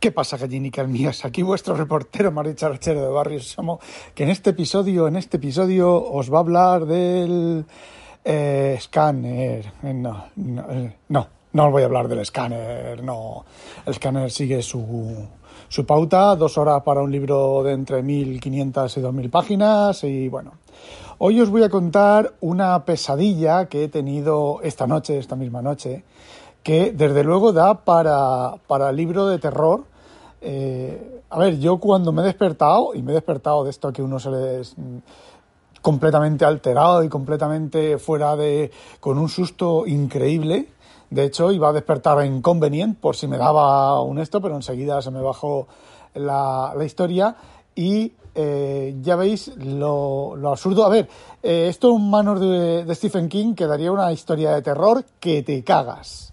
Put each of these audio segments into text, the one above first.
¿Qué pasa, gallinicas mías? Aquí vuestro reportero Archero de Barrio Somos, que en este episodio, en este episodio os va a hablar del eh, escáner. Eh, no, no, eh, no, no os voy a hablar del escáner, no. El escáner sigue su, su pauta, dos horas para un libro de entre 1500 y 2000 páginas y bueno. Hoy os voy a contar una pesadilla que he tenido esta noche, esta misma noche, que desde luego da para, para libro de terror. Eh, a ver, yo cuando me he despertado, y me he despertado de esto que uno se les completamente alterado y completamente fuera de. con un susto increíble. De hecho, iba a despertar en Convenient por si me daba un esto, pero enseguida se me bajó la, la historia. Y eh, ya veis lo, absurdo. A ver, eh, esto en manos de, de Stephen King quedaría una historia de terror que te cagas.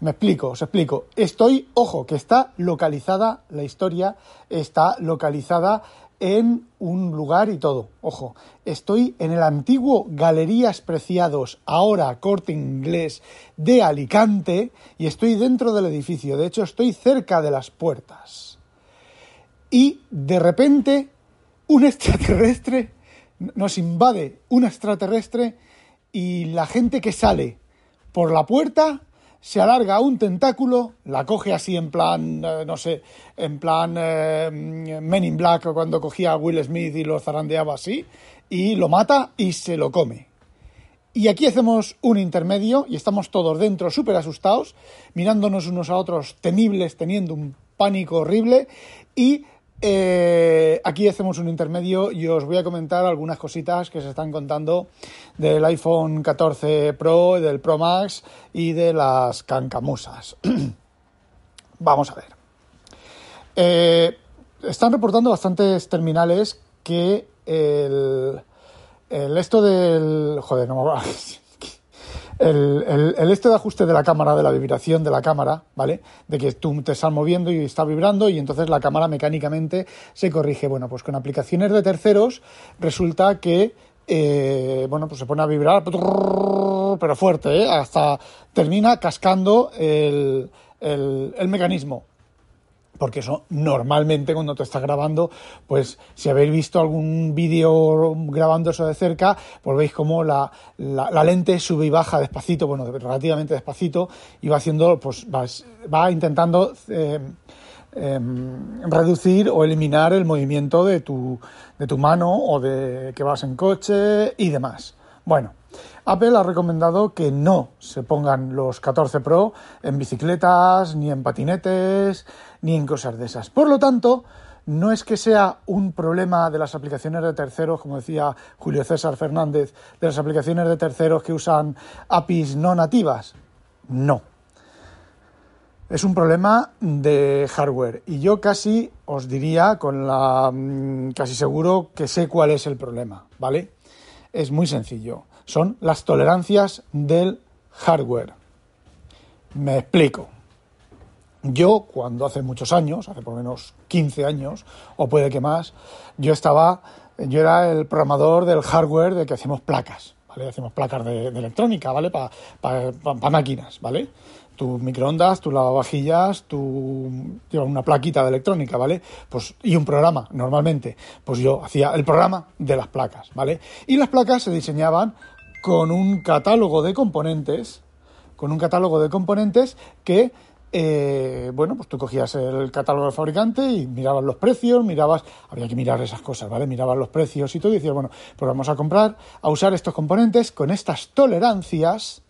Me explico, os explico. Estoy, ojo, que está localizada, la historia está localizada en un lugar y todo. Ojo, estoy en el antiguo Galerías Preciados, ahora Corte Inglés de Alicante, y estoy dentro del edificio. De hecho, estoy cerca de las puertas. Y de repente, un extraterrestre nos invade, un extraterrestre, y la gente que sale por la puerta se alarga un tentáculo, la coge así en plan, eh, no sé, en plan eh, Men in Black cuando cogía a Will Smith y lo zarandeaba así, y lo mata y se lo come. Y aquí hacemos un intermedio y estamos todos dentro súper asustados, mirándonos unos a otros temibles, teniendo un pánico horrible y eh, aquí hacemos un intermedio y os voy a comentar algunas cositas que se están contando del iPhone 14 Pro, del Pro Max y de las cancamusas. Vamos a ver. Eh, están reportando bastantes terminales que el, el esto del... Joder, no me el, el, este de ajuste de la cámara, de la vibración de la cámara, ¿vale? De que tú te estás moviendo y está vibrando y entonces la cámara mecánicamente se corrige. Bueno, pues con aplicaciones de terceros resulta que, eh, bueno, pues se pone a vibrar, pero fuerte, ¿eh? Hasta termina cascando el, el, el mecanismo porque eso normalmente cuando te estás grabando, pues si habéis visto algún vídeo grabando eso de cerca, pues veis como la, la, lente sube y baja despacito, bueno, relativamente despacito, y va haciendo, pues va, va intentando eh, em, reducir o eliminar el movimiento de tu, de tu mano o de que vas en coche y demás. Bueno, Apple ha recomendado que no se pongan los 14 Pro en bicicletas, ni en patinetes, ni en cosas de esas. Por lo tanto, no es que sea un problema de las aplicaciones de terceros, como decía Julio César Fernández, de las aplicaciones de terceros que usan APIs no nativas. No. Es un problema de hardware y yo casi os diría con la mm, casi seguro que sé cuál es el problema, ¿vale? Es muy sencillo son las tolerancias del hardware. Me explico. Yo, cuando hace muchos años, hace por lo menos 15 años, o puede que más, yo estaba, yo era el programador del hardware de que hacemos placas, ¿vale? Hacemos placas de, electrónica, ¿vale? Para máquinas, ¿vale? Tus microondas, tus lavavajillas, tu una plaquita de electrónica, ¿vale? Pues y un programa normalmente. Pues yo hacía el programa de las placas, ¿vale? Y las placas se diseñaban con un catálogo de componentes, con un catálogo de componentes que, eh, bueno, pues tú cogías el catálogo del fabricante y mirabas los precios, mirabas, había que mirar esas cosas, ¿vale? Mirabas los precios y todo y decías, bueno, pues vamos a comprar, a usar estos componentes con estas tolerancias,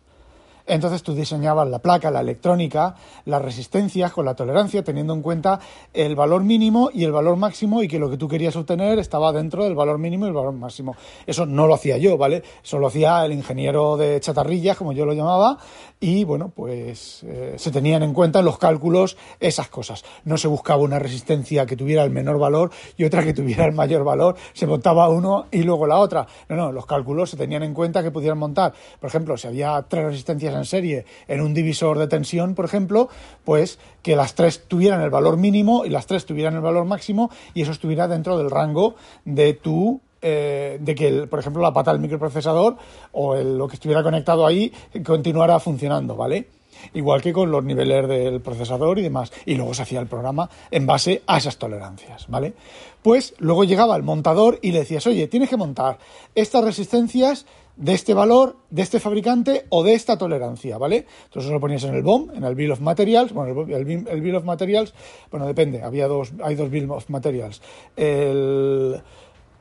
entonces tú diseñabas la placa, la electrónica, las resistencias con la tolerancia, teniendo en cuenta el valor mínimo y el valor máximo y que lo que tú querías obtener estaba dentro del valor mínimo y el valor máximo. Eso no lo hacía yo, ¿vale? Eso lo hacía el ingeniero de chatarrillas, como yo lo llamaba, y bueno, pues eh, se tenían en cuenta en los cálculos esas cosas. No se buscaba una resistencia que tuviera el menor valor y otra que tuviera el mayor valor, se montaba uno y luego la otra. No, no, los cálculos se tenían en cuenta que pudieran montar. Por ejemplo, si había tres resistencias en serie en un divisor de tensión, por ejemplo, pues que las tres tuvieran el valor mínimo y las tres tuvieran el valor máximo y eso estuviera dentro del rango de tu eh, de que, por ejemplo, la pata del microprocesador o lo que estuviera conectado ahí continuara funcionando, ¿vale? Igual que con los niveles del procesador y demás. Y luego se hacía el programa en base a esas tolerancias, ¿vale? Pues luego llegaba el montador y le decías, oye, tienes que montar estas resistencias de este valor, de este fabricante o de esta tolerancia, ¿vale? Entonces lo ponías en el BOM, en el Bill of Materials. Bueno, el, Bill of Materials, bueno, depende, había dos, hay dos Bill of Materials. El,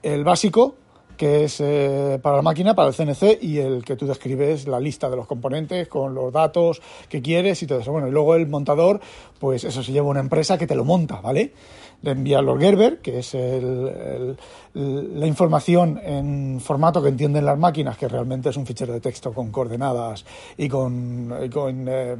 el básico, que es eh, para la máquina, para el CNC, y el que tú describes la lista de los componentes con los datos que quieres y todo eso. Bueno, y luego el montador, pues eso se lleva una empresa que te lo monta, ¿vale? Le envía los Gerber, que es la información en formato que entienden las máquinas, que realmente es un fichero de texto con coordenadas y con, eh,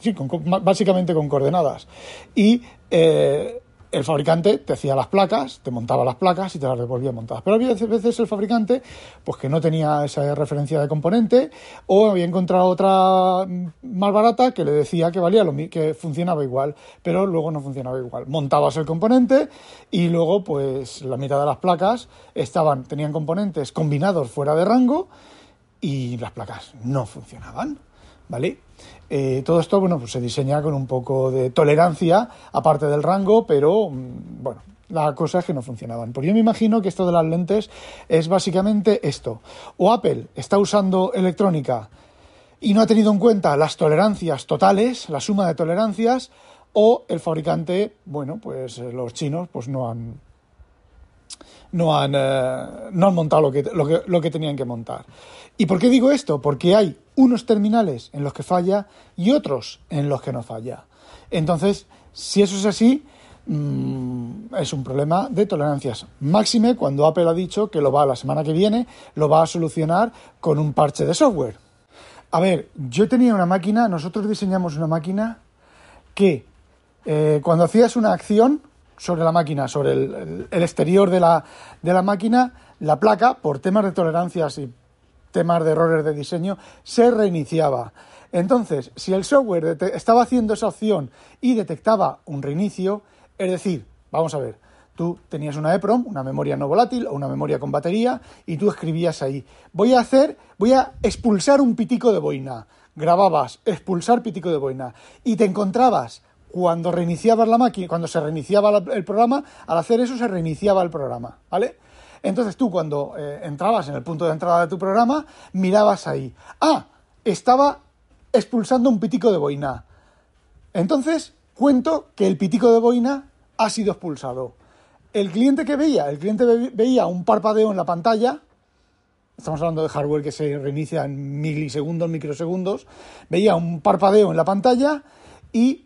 sí, básicamente con coordenadas. Y eh, el fabricante te hacía las placas, te montaba las placas y te las devolvía montadas. Pero había veces el fabricante pues que no tenía esa referencia de componente o había encontrado otra más barata que le decía que valía lo que funcionaba igual, pero luego no funcionaba igual. Montabas el componente y luego pues la mitad de las placas estaban tenían componentes combinados fuera de rango y las placas no funcionaban. ¿vale? Eh, todo esto, bueno, pues se diseña con un poco de tolerancia, aparte del rango, pero mm, bueno, la cosa es que no funcionaban. Pues yo me imagino que esto de las lentes es básicamente esto. O Apple está usando electrónica y no ha tenido en cuenta las tolerancias totales, la suma de tolerancias, o el fabricante, bueno, pues eh, los chinos pues no han no han, eh, no han montado lo que, lo, que, lo que tenían que montar. ¿Y por qué digo esto? Porque hay unos terminales en los que falla y otros en los que no falla. Entonces, si eso es así, mm, es un problema de tolerancias. Máxime cuando Apple ha dicho que lo va la semana que viene, lo va a solucionar con un parche de software. A ver, yo tenía una máquina, nosotros diseñamos una máquina que eh, cuando hacías una acción sobre la máquina, sobre el, exterior de la, de la máquina, la placa, por temas de tolerancias y temas de errores de diseño, se reiniciaba. Entonces, si el software estaba haciendo esa opción y detectaba un reinicio, es decir, vamos a ver, tú tenías una EPROM, una memoria no volátil o una memoria con batería, y tú escribías ahí, voy a hacer, voy a expulsar un pitico de boina. Grababas, expulsar pitico de boina, y te encontrabas cuando reiniciabas la máquina, cuando se reiniciaba el programa, al hacer eso se reiniciaba el programa, ¿vale? Entonces tú cuando eh, entrabas en el punto de entrada de tu programa, mirabas ahí. Ah, estaba expulsando un pitico de boina. Entonces cuento que el pitico de boina ha sido expulsado. El cliente que veía, el cliente veía un parpadeo en la pantalla, estamos hablando de hardware que se reinicia en milisegundos, microsegundos, veía un parpadeo en la pantalla y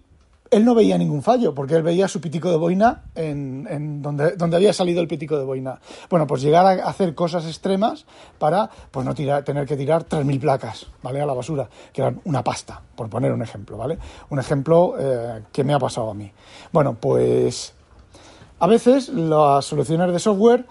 él no veía ningún fallo, porque él veía su pitico de boina en, donde, donde, había salido el pitico de boina. Bueno, pues llegar a hacer cosas extremas para pues no tirar, tener que tirar 3.000 placas, ¿vale? A la basura, que eran una pasta, por poner un ejemplo, ¿vale? Un ejemplo eh, que me ha pasado a mí. Bueno, pues a veces las soluciones de software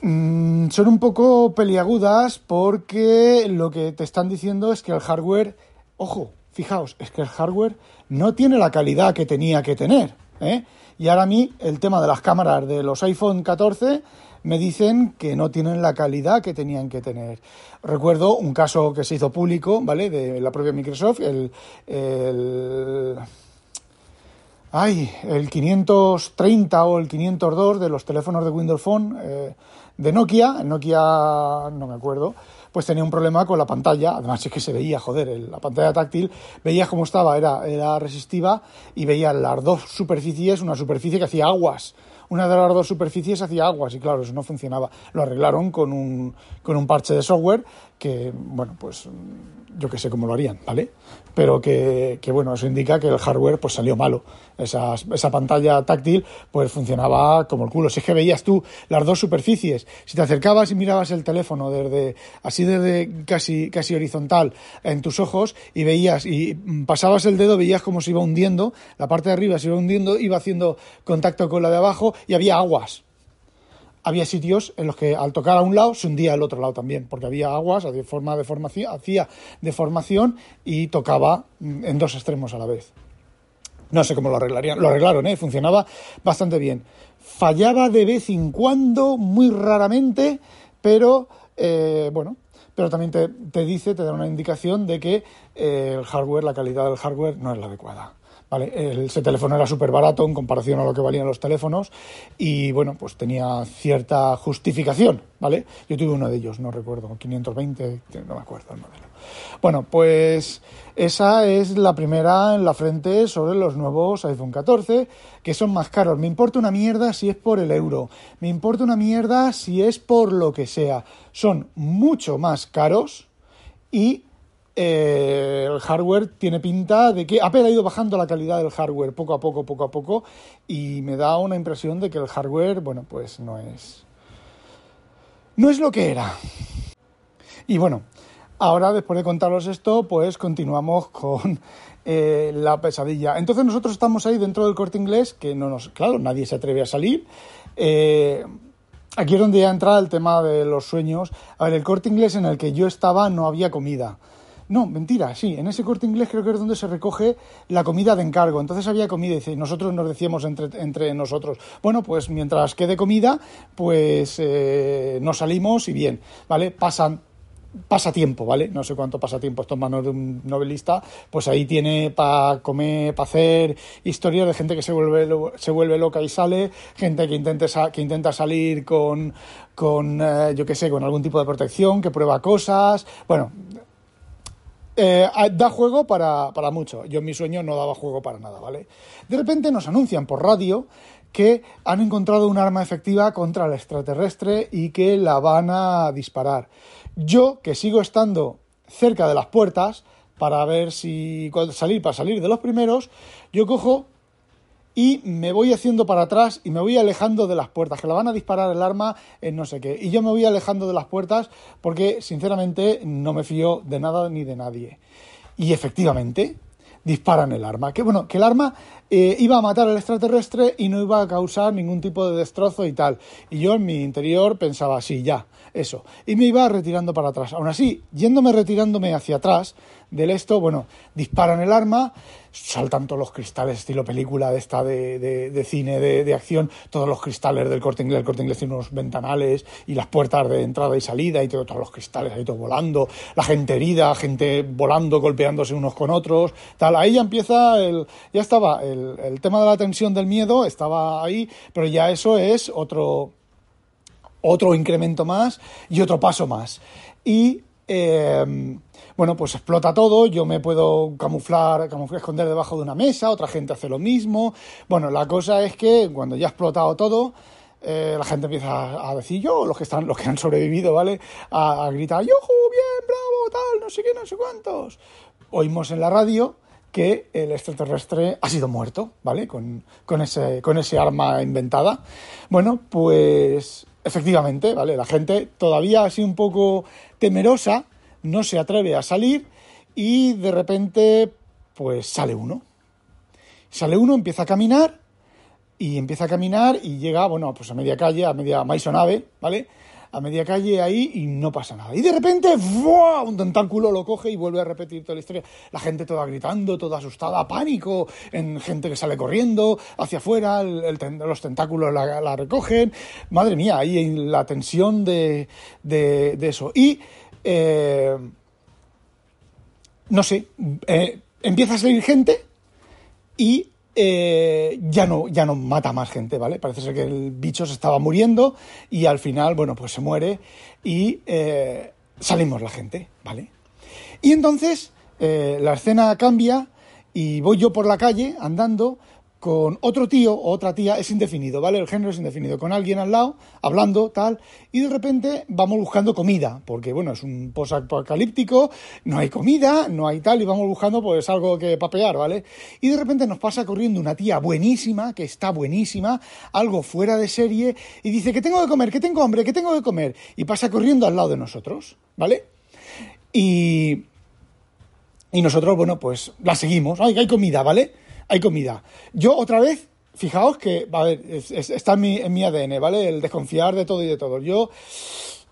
mm, son un poco peliagudas porque lo que te están diciendo es que el hardware, ojo, fijaos, es que el hardware no tiene la calidad que tenía que tener. ¿eh? Y ahora a mí el tema de las cámaras de los iPhone 14 me dicen que no tienen la calidad que tenían que tener. Recuerdo un caso que se hizo público, ¿vale? De la propia Microsoft, el, ay, el 530 o el 502 de los teléfonos de Windows Phone eh, de Nokia, Nokia no me acuerdo, pues tenía un problema con la pantalla, además es que se veía, joder, la pantalla táctil, veías cómo estaba, era, era resistiva y veía las dos superficies, una superficie que hacía aguas, una de las dos superficies hacía aguas y claro, eso no funcionaba. Lo arreglaron con un, con un parche de software que, bueno, pues yo que sé cómo lo harían, ¿vale? Pero que, que, bueno, eso indica que el hardware pues salió malo. Esa, esa pantalla táctil pues funcionaba como el culo. Si es que veías tú las dos superficies, si te acercabas y mirabas el teléfono desde así desde casi, casi horizontal en tus ojos y veías y pasabas el dedo, veías cómo se iba hundiendo, la parte de arriba se iba hundiendo, iba haciendo contacto con la de abajo y había aguas había sitios en los que al tocar a un lado se hundía el otro lado también, porque había aguas, de forma de hacía deformación y tocaba en dos extremos a la vez. No sé cómo lo arreglarían. Lo arreglaron, ¿eh? funcionaba bastante bien. Fallaba de vez en cuando, muy raramente, pero eh, bueno, pero también te, te dice, te da una indicación de que eh, el hardware, la calidad del hardware no es la adecuada. ¿Vale? Ese teléfono era súper barato en comparación a lo que valían los teléfonos y bueno, pues tenía cierta justificación, ¿vale? Yo tuve uno de ellos, no recuerdo, 520, no me acuerdo el modelo. Bueno, pues esa es la primera en la frente sobre los nuevos iPhone 14, que son más caros. Me importa una mierda si es por el euro, me importa una mierda si es por lo que sea. Son mucho más caros y eh, el hardware tiene pinta de que Apple ha ido bajando la calidad del hardware poco a poco, poco a poco, y me da una impresión de que el hardware, bueno, pues no es. No es lo que era. Y bueno, ahora después de contaros esto, pues continuamos con eh, la pesadilla. Entonces nosotros estamos ahí dentro del corte inglés, que no nos. Claro, nadie se atreve a salir. Eh, aquí es donde ya entra el tema de los sueños. A ver, el corte inglés en el que yo estaba no había comida. No, mentira, sí, en ese corte inglés creo que es donde se recoge la comida de encargo. Entonces había comida y nosotros nos decíamos entre, nosotros, bueno, pues mientras quede comida, pues eh, nos salimos y bien, ¿vale? Pasan pasa tiempo, ¿vale? No sé cuánto pasa tiempo esto en manos de un novelista, pues ahí tiene para comer, para hacer historias de gente que se vuelve, se vuelve loca y sale, gente que, intente que intenta salir con, con eh, yo qué sé, con algún tipo de protección, que prueba cosas, bueno, eh, da juego para, para mucho. Yo en mi sueño no daba juego para nada, ¿vale? De repente nos anuncian por radio que han encontrado un arma efectiva contra el extraterrestre y que la van a disparar. Yo, que sigo estando cerca de las puertas para ver si salir, para salir de los primeros, yo cojo y me voy haciendo para atrás y me voy alejando de las puertas, que la van a disparar el arma en no sé qué. Y yo me voy alejando de las puertas porque, sinceramente, no me fío de nada ni de nadie. Y efectivamente, disparan el arma. Que bueno, que el arma eh, iba a matar al extraterrestre y no iba a causar ningún tipo de destrozo y tal. Y yo en mi interior pensaba, sí, ya, eso. Y me iba retirando para atrás. Aún así, yéndome retirándome hacia atrás del esto, bueno, disparan el arma, saltan todos los cristales, estilo película de esta de, de, cine, de, de, acción, todos los cristales del corte inglés. El corte inglés tiene unos ventanales y las puertas de entrada y salida y todos los cristales ahí todos volando, la gente herida, gente volando, golpeándose unos con otros, tal. Ahí ya empieza el. Ya estaba el, el tema de la tensión del miedo, estaba ahí, pero ya eso es otro otro incremento más y otro paso más. Y eh, bueno, pues explota todo, yo me puedo camuflar, camuflar, esconder debajo de una mesa, otra gente hace lo mismo. Bueno, la cosa es que cuando ya ha explotado todo, eh, la gente empieza a decir yo, los que están, los que han sobrevivido, ¿vale? A, gritar, yo, bien, bravo, tal, no sé qué, no sé cuántos. Oímos en la radio que el extraterrestre ha sido muerto, ¿vale? Con, con, ese, con ese arma inventada. Bueno, pues efectivamente, ¿vale? La gente todavía así un poco temerosa no se atreve a salir y de repente pues sale uno. Sale uno, empieza a caminar y empieza a caminar y llega, bueno, pues a media calle, a media Maison Ave, ¿vale? A media calle ahí y no pasa nada. Y de repente, un tentáculo lo coge y vuelve a repetir toda la historia. La gente toda gritando, toda asustada, pánico, en gente que sale corriendo hacia afuera, los tentáculos la, recogen. Madre mía, ahí la tensión de, de, eso. Y, eh, no sé, eh, empieza a salir gente y eh, ya, no, ya no mata más gente, ¿vale? Parece ser que el bicho se estaba muriendo y al final, bueno, pues se muere y eh, salimos la gente, ¿vale? Y entonces eh, la escena cambia y voy yo por la calle andando con otro tío o otra tía es indefinido, ¿vale? El género es indefinido, con alguien al lado, hablando, tal, y de repente vamos buscando comida, porque bueno, es un post-apocalíptico, no hay comida, no hay tal, y vamos buscando pues algo que papear, ¿vale? Y de repente nos pasa corriendo una tía buenísima, que está buenísima, algo fuera de serie, y dice que tengo que comer, que tengo hambre, que tengo que comer, y pasa corriendo al lado de nosotros, ¿vale? Y... Y nosotros, bueno, pues la seguimos, ay, hay comida, ¿vale? Hay comida. Yo otra vez, fijaos que, a ver, está en mi, en mi ADN, ¿vale? El desconfiar de todo y de todo. Yo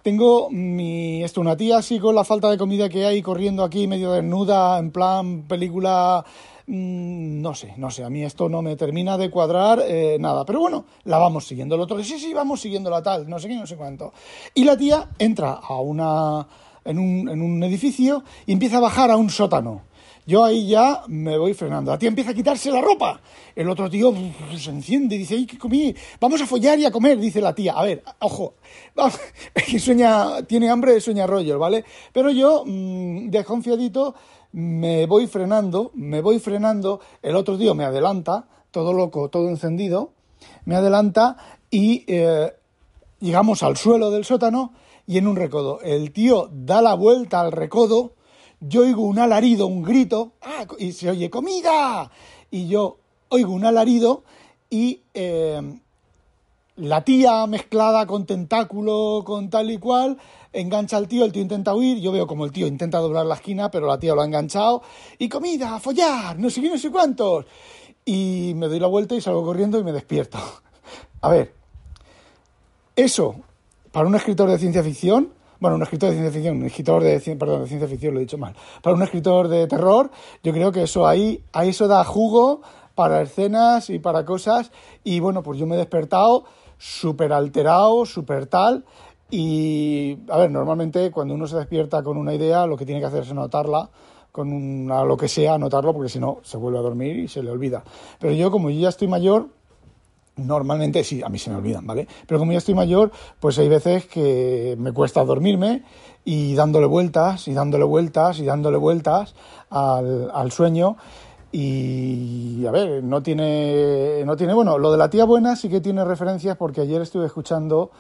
tengo mi, esto, una tía así con la falta de comida que hay corriendo aquí medio desnuda, en plan película mm, no sé, no sé, a mí esto no me termina de cuadrar eh, nada, pero bueno, la vamos siguiendo. El otro, sí, sí, vamos siguiendo la tal, no sé qué, no sé cuánto. Y la tía entra a una, en un, en un edificio y empieza a bajar a un sótano. Yo ahí ya me voy frenando. La tía empieza a quitarse la ropa. El otro tío se enciende y dice, ¡ay, qué comí! Vamos a follar y a comer, dice la tía. A ver, ojo, que sueña, tiene hambre, sueña rollo, ¿vale? Pero yo, mmm, desconfiadito, me voy frenando, me voy frenando. El otro tío me adelanta, todo loco, todo encendido, me adelanta y eh, llegamos al suelo del sótano y en un recodo. El tío da la vuelta al recodo yo oigo un alarido, un grito, ¡ah! y se oye comida. Y yo oigo un alarido y eh, la tía mezclada con tentáculo, con tal y cual, engancha al tío, el tío intenta huir, yo veo como el tío intenta doblar la esquina, pero la tía lo ha enganchado, y comida, follar, no sé qué, no sé cuántos. Y me doy la vuelta y salgo corriendo y me despierto. A ver, eso, para un escritor de ciencia ficción, bueno, un escritor de ciencia ficción, un escritor de, perdón, de ciencia ficción, lo he dicho mal, para un escritor de terror, yo creo que eso ahí, ahí eso da jugo para escenas y para cosas, y bueno, pues yo me he despertado súper alterado, súper tal, y a ver, normalmente cuando uno se despierta con una idea, lo que tiene que hacer es anotarla, con una, lo que sea, anotarlo, porque si no, se vuelve a dormir y se le olvida. Pero yo, como yo ya estoy mayor, Normalmente sí, a mí se me olvidan, ¿vale? Pero como ya estoy mayor, pues hay veces que me cuesta dormirme y dándole vueltas y dándole vueltas y dándole vueltas al, al sueño. Y a ver, no tiene, no tiene, bueno, lo de la tía buena sí que tiene referencias porque ayer estuve escuchando,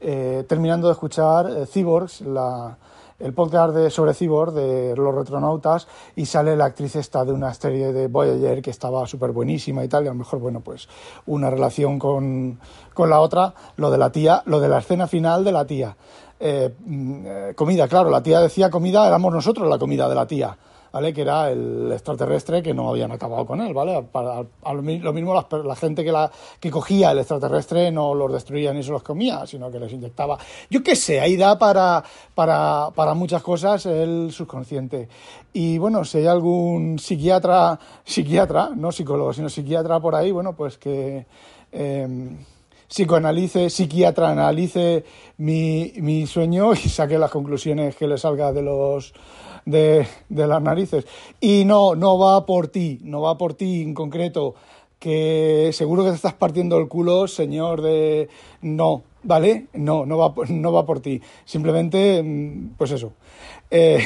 eh, terminando de escuchar eh, Cyborgs, la, el podcast de, sobre Cyborg, de los retronautas, y sale la actriz esta de una serie de Voyager que estaba súper buenísima y tal, y a lo mejor, bueno, pues una relación con, con la otra, lo de la tía, lo de la escena final de la tía. Eh, mm, eh, comida, claro, la tía decía comida, éramos nosotros la comida de la tía. ¿Vale? Que era el extraterrestre que no habían acabado con él, ¿vale? Para, lo mismo la, gente que, la, que cogía el extraterrestre no los destruía ni se los comía, sino que les inyectaba. Yo qué sé, ahí da para, para, para muchas cosas el subconsciente. Y bueno, si hay algún psiquiatra, psiquiatra, no psicólogo, sino psiquiatra por ahí, bueno, pues que... Eh, psicoanalice, psiquiatra analice mi, mi sueño y saque las conclusiones que le salga de los de, las narices. Y no, no va por ti, no va por ti en concreto, que seguro que te estás partiendo el culo, señor de... No, ¿vale? No, no va, no va por ti. Simplemente, mm, pues eso. Eh,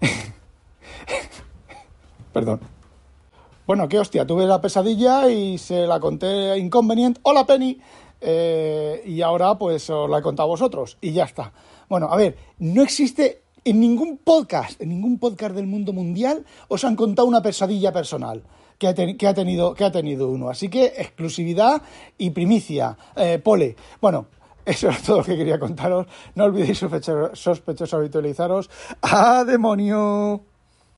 perdón. Bueno, qué hostia, tuve la pesadilla y se la conté inconveniente. Hola, Penny. Eh, y ahora pues os la he contado a vosotros y ya está. Bueno, a ver, no existe en ningún podcast, en ningún podcast del mundo mundial, os han contado una pesadilla personal que ha, tenido, que ha tenido uno. Así que exclusividad y primicia. Eh, pole. Bueno, eso es todo lo que quería contaros. No olvidéis sospechosos habitualizaros. ¡A demonio!